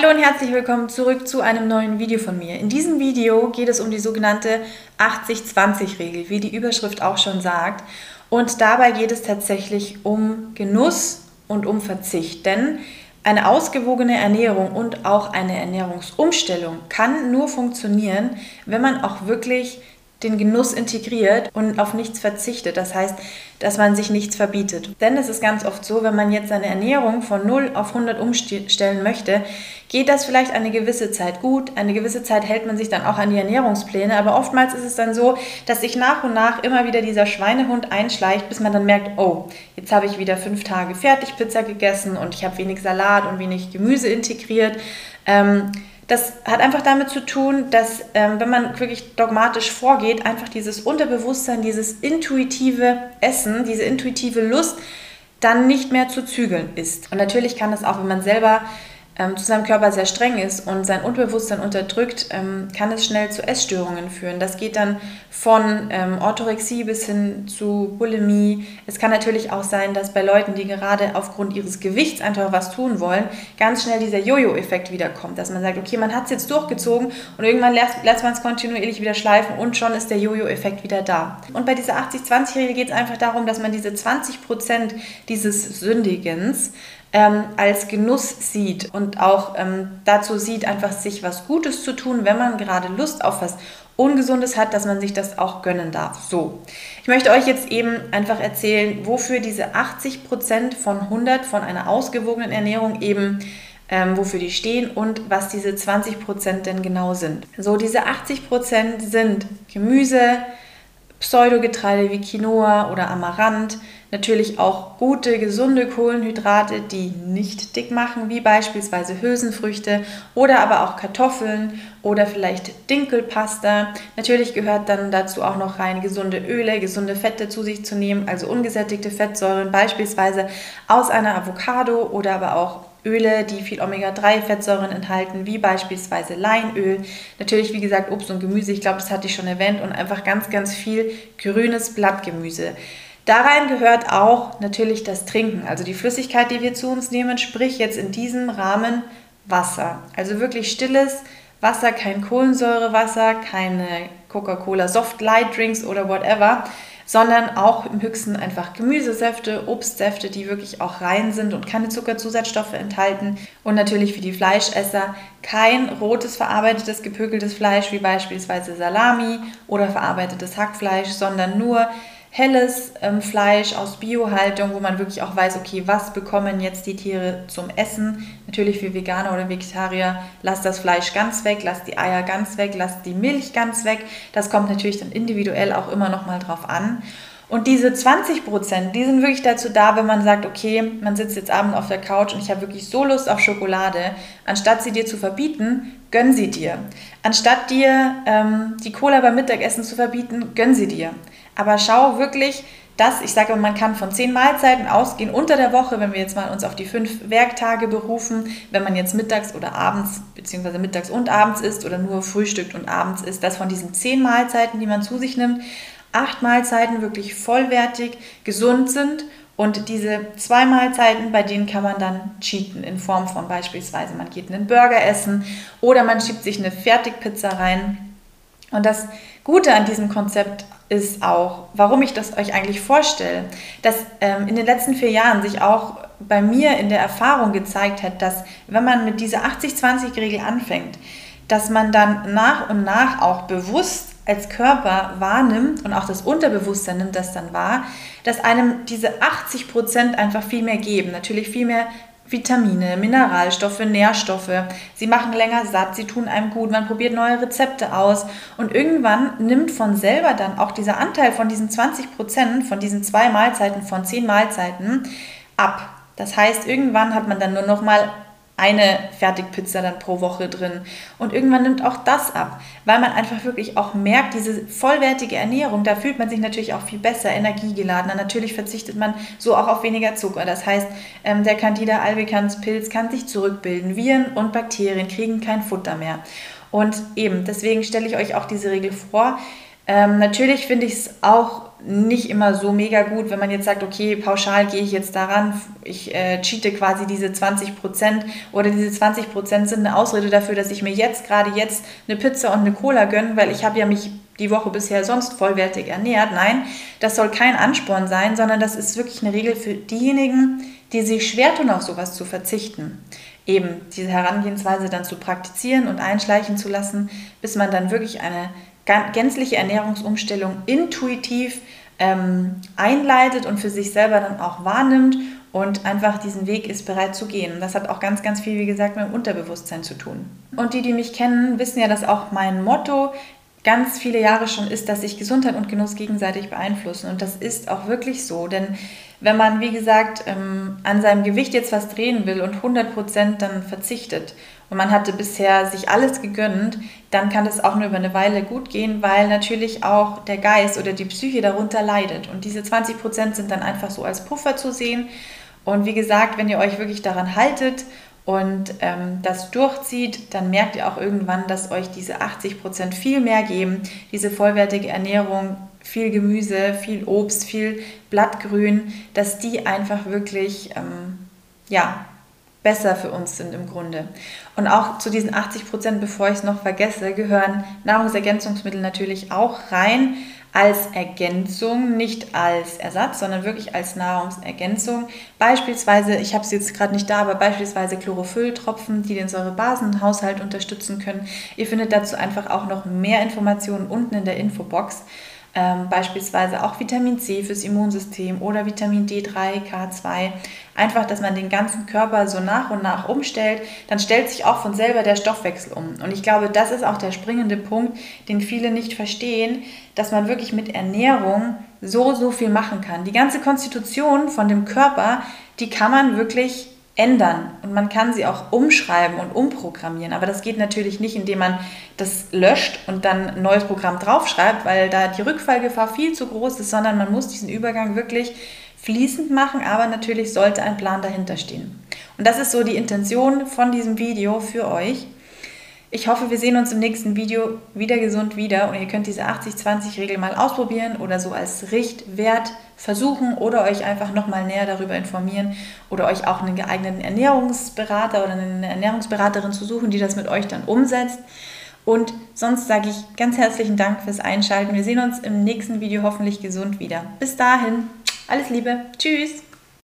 Hallo und herzlich willkommen zurück zu einem neuen Video von mir. In diesem Video geht es um die sogenannte 80-20-Regel, wie die Überschrift auch schon sagt. Und dabei geht es tatsächlich um Genuss und um Verzicht. Denn eine ausgewogene Ernährung und auch eine Ernährungsumstellung kann nur funktionieren, wenn man auch wirklich den Genuss integriert und auf nichts verzichtet. Das heißt, dass man sich nichts verbietet. Denn es ist ganz oft so, wenn man jetzt seine Ernährung von 0 auf 100 umstellen möchte, geht das vielleicht eine gewisse Zeit gut. Eine gewisse Zeit hält man sich dann auch an die Ernährungspläne. Aber oftmals ist es dann so, dass sich nach und nach immer wieder dieser Schweinehund einschleicht, bis man dann merkt, oh, jetzt habe ich wieder fünf Tage Fertigpizza gegessen und ich habe wenig Salat und wenig Gemüse integriert. Ähm, das hat einfach damit zu tun, dass ähm, wenn man wirklich dogmatisch vorgeht, einfach dieses Unterbewusstsein, dieses intuitive Essen, diese intuitive Lust dann nicht mehr zu zügeln ist. Und natürlich kann das auch, wenn man selber ähm, zu seinem Körper sehr streng ist und sein Unbewusstsein unterdrückt, ähm, kann es schnell zu Essstörungen führen. Das geht dann von ähm, Orthorexie bis hin zu Bulimie. Es kann natürlich auch sein, dass bei Leuten, die gerade aufgrund ihres Gewichts einfach was tun wollen, ganz schnell dieser Jojo-Effekt wiederkommt, dass man sagt, okay, man hat es jetzt durchgezogen und irgendwann lässt, lässt man es kontinuierlich wieder schleifen und schon ist der Jojo-Effekt wieder da. Und bei dieser 80-20-Regel geht es einfach darum, dass man diese 20% dieses Sündigens ähm, als Genuss sieht und auch ähm, dazu sieht, einfach sich was Gutes zu tun, wenn man gerade Lust auf was Ungesundes hat, dass man sich das auch gönnen darf. So, ich möchte euch jetzt eben einfach erzählen, wofür diese 80% von 100 von einer ausgewogenen Ernährung eben ähm, wofür die stehen und was diese 20% denn genau sind. So, diese 80% sind Gemüse, Pseudogetreide wie Quinoa oder Amaranth, natürlich auch gute, gesunde Kohlenhydrate, die nicht dick machen, wie beispielsweise Hülsenfrüchte oder aber auch Kartoffeln oder vielleicht Dinkelpasta. Natürlich gehört dann dazu auch noch rein gesunde Öle, gesunde Fette zu sich zu nehmen, also ungesättigte Fettsäuren, beispielsweise aus einer Avocado oder aber auch Öle, die viel Omega-3-Fettsäuren enthalten, wie beispielsweise Leinöl. Natürlich, wie gesagt, Obst und Gemüse, ich glaube, das hatte ich schon erwähnt, und einfach ganz, ganz viel grünes Blattgemüse. Darein gehört auch natürlich das Trinken, also die Flüssigkeit, die wir zu uns nehmen, sprich jetzt in diesem Rahmen Wasser. Also wirklich stilles Wasser, kein Kohlensäurewasser, keine Coca-Cola Soft Light Drinks oder whatever, sondern auch im höchsten einfach Gemüsesäfte, Obstsäfte, die wirklich auch rein sind und keine Zuckerzusatzstoffe enthalten. Und natürlich für die Fleischesser kein rotes verarbeitetes gepökeltes Fleisch wie beispielsweise Salami oder verarbeitetes Hackfleisch, sondern nur helles ähm, Fleisch aus Biohaltung, wo man wirklich auch weiß, okay, was bekommen jetzt die Tiere zum Essen. Natürlich für Veganer oder Vegetarier, lasst das Fleisch ganz weg, lasst die Eier ganz weg, lasst die Milch ganz weg. Das kommt natürlich dann individuell auch immer noch mal drauf an. Und diese 20 Prozent, die sind wirklich dazu da, wenn man sagt, okay, man sitzt jetzt abends auf der Couch und ich habe wirklich so Lust auf Schokolade, anstatt sie dir zu verbieten, gönn sie dir. Anstatt dir ähm, die Cola beim Mittagessen zu verbieten, gönn sie dir. Aber schau wirklich, dass, ich sage, man kann von zehn Mahlzeiten ausgehen unter der Woche, wenn wir jetzt mal uns auf die fünf Werktage berufen, wenn man jetzt mittags oder abends, beziehungsweise mittags und abends isst oder nur frühstückt und abends isst, dass von diesen zehn Mahlzeiten, die man zu sich nimmt, acht Mahlzeiten wirklich vollwertig, gesund sind und diese zwei Mahlzeiten, bei denen kann man dann cheaten in Form von beispielsweise, man geht einen Burger essen oder man schiebt sich eine Fertigpizza rein. Und das Gute an diesem Konzept ist auch, warum ich das euch eigentlich vorstelle, dass ähm, in den letzten vier Jahren sich auch bei mir in der Erfahrung gezeigt hat, dass wenn man mit dieser 80-20-Regel anfängt, dass man dann nach und nach auch bewusst als Körper wahrnimmt und auch das Unterbewusstsein nimmt das dann wahr, dass einem diese 80 Prozent einfach viel mehr geben. Natürlich viel mehr Vitamine, Mineralstoffe, Nährstoffe. Sie machen länger satt, sie tun einem gut, man probiert neue Rezepte aus und irgendwann nimmt von selber dann auch dieser Anteil von diesen 20 Prozent, von diesen zwei Mahlzeiten, von zehn Mahlzeiten ab. Das heißt, irgendwann hat man dann nur noch mal eine Fertigpizza dann pro Woche drin. Und irgendwann nimmt auch das ab, weil man einfach wirklich auch merkt, diese vollwertige Ernährung, da fühlt man sich natürlich auch viel besser, energiegeladener. Natürlich verzichtet man so auch auf weniger Zucker. Das heißt, ähm, der Candida albicans Pilz kann sich zurückbilden. Viren und Bakterien kriegen kein Futter mehr. Und eben, deswegen stelle ich euch auch diese Regel vor. Ähm, natürlich finde ich es auch nicht immer so mega gut, wenn man jetzt sagt, okay, pauschal gehe ich jetzt daran, ich äh, cheate quasi diese 20% oder diese 20% sind eine Ausrede dafür, dass ich mir jetzt gerade jetzt eine Pizza und eine Cola gönne, weil ich habe ja mich die Woche bisher sonst vollwertig ernährt. Nein, das soll kein Ansporn sein, sondern das ist wirklich eine Regel für diejenigen, die sich schwer tun, auf sowas zu verzichten. Eben diese Herangehensweise dann zu praktizieren und einschleichen zu lassen, bis man dann wirklich eine gänzliche Ernährungsumstellung intuitiv ähm, einleitet und für sich selber dann auch wahrnimmt und einfach diesen Weg ist bereit zu gehen. Das hat auch ganz, ganz viel, wie gesagt, mit dem Unterbewusstsein zu tun. Und die, die mich kennen, wissen ja, dass auch mein Motto ganz viele Jahre schon ist, dass sich Gesundheit und Genuss gegenseitig beeinflussen. Und das ist auch wirklich so, denn wenn man, wie gesagt, ähm, an seinem Gewicht jetzt was drehen will und 100% dann verzichtet und man hatte bisher sich alles gegönnt, dann kann das auch nur über eine Weile gut gehen, weil natürlich auch der Geist oder die Psyche darunter leidet. Und diese 20% sind dann einfach so als Puffer zu sehen. Und wie gesagt, wenn ihr euch wirklich daran haltet und ähm, das durchzieht, dann merkt ihr auch irgendwann, dass euch diese 80 Prozent viel mehr geben. Diese vollwertige Ernährung, viel Gemüse, viel Obst, viel Blattgrün, dass die einfach wirklich ähm, ja, besser für uns sind im Grunde. Und auch zu diesen 80 Prozent, bevor ich es noch vergesse, gehören Nahrungsergänzungsmittel natürlich auch rein als Ergänzung, nicht als Ersatz, sondern wirklich als Nahrungsergänzung. Beispielsweise, ich habe es jetzt gerade nicht da, aber beispielsweise Chlorophylltropfen, die den Säurebasenhaushalt unterstützen können. Ihr findet dazu einfach auch noch mehr Informationen unten in der Infobox ähm, beispielsweise auch Vitamin C fürs Immunsystem oder Vitamin D3, K2. Einfach, dass man den ganzen Körper so nach und nach umstellt, dann stellt sich auch von selber der Stoffwechsel um. Und ich glaube, das ist auch der springende Punkt, den viele nicht verstehen, dass man wirklich mit Ernährung so, so viel machen kann. Die ganze Konstitution von dem Körper, die kann man wirklich ändern und man kann sie auch umschreiben und umprogrammieren. Aber das geht natürlich nicht, indem man das löscht und dann ein neues Programm draufschreibt, weil da die Rückfallgefahr viel zu groß ist, sondern man muss diesen Übergang wirklich fließend machen, aber natürlich sollte ein Plan dahinter stehen. Und das ist so die Intention von diesem Video für euch. Ich hoffe, wir sehen uns im nächsten Video wieder gesund wieder und ihr könnt diese 80-20-Regel mal ausprobieren oder so als Richtwert versuchen oder euch einfach nochmal näher darüber informieren oder euch auch einen geeigneten Ernährungsberater oder eine Ernährungsberaterin zu suchen, die das mit euch dann umsetzt. Und sonst sage ich ganz herzlichen Dank fürs Einschalten. Wir sehen uns im nächsten Video hoffentlich gesund wieder. Bis dahin, alles Liebe, tschüss!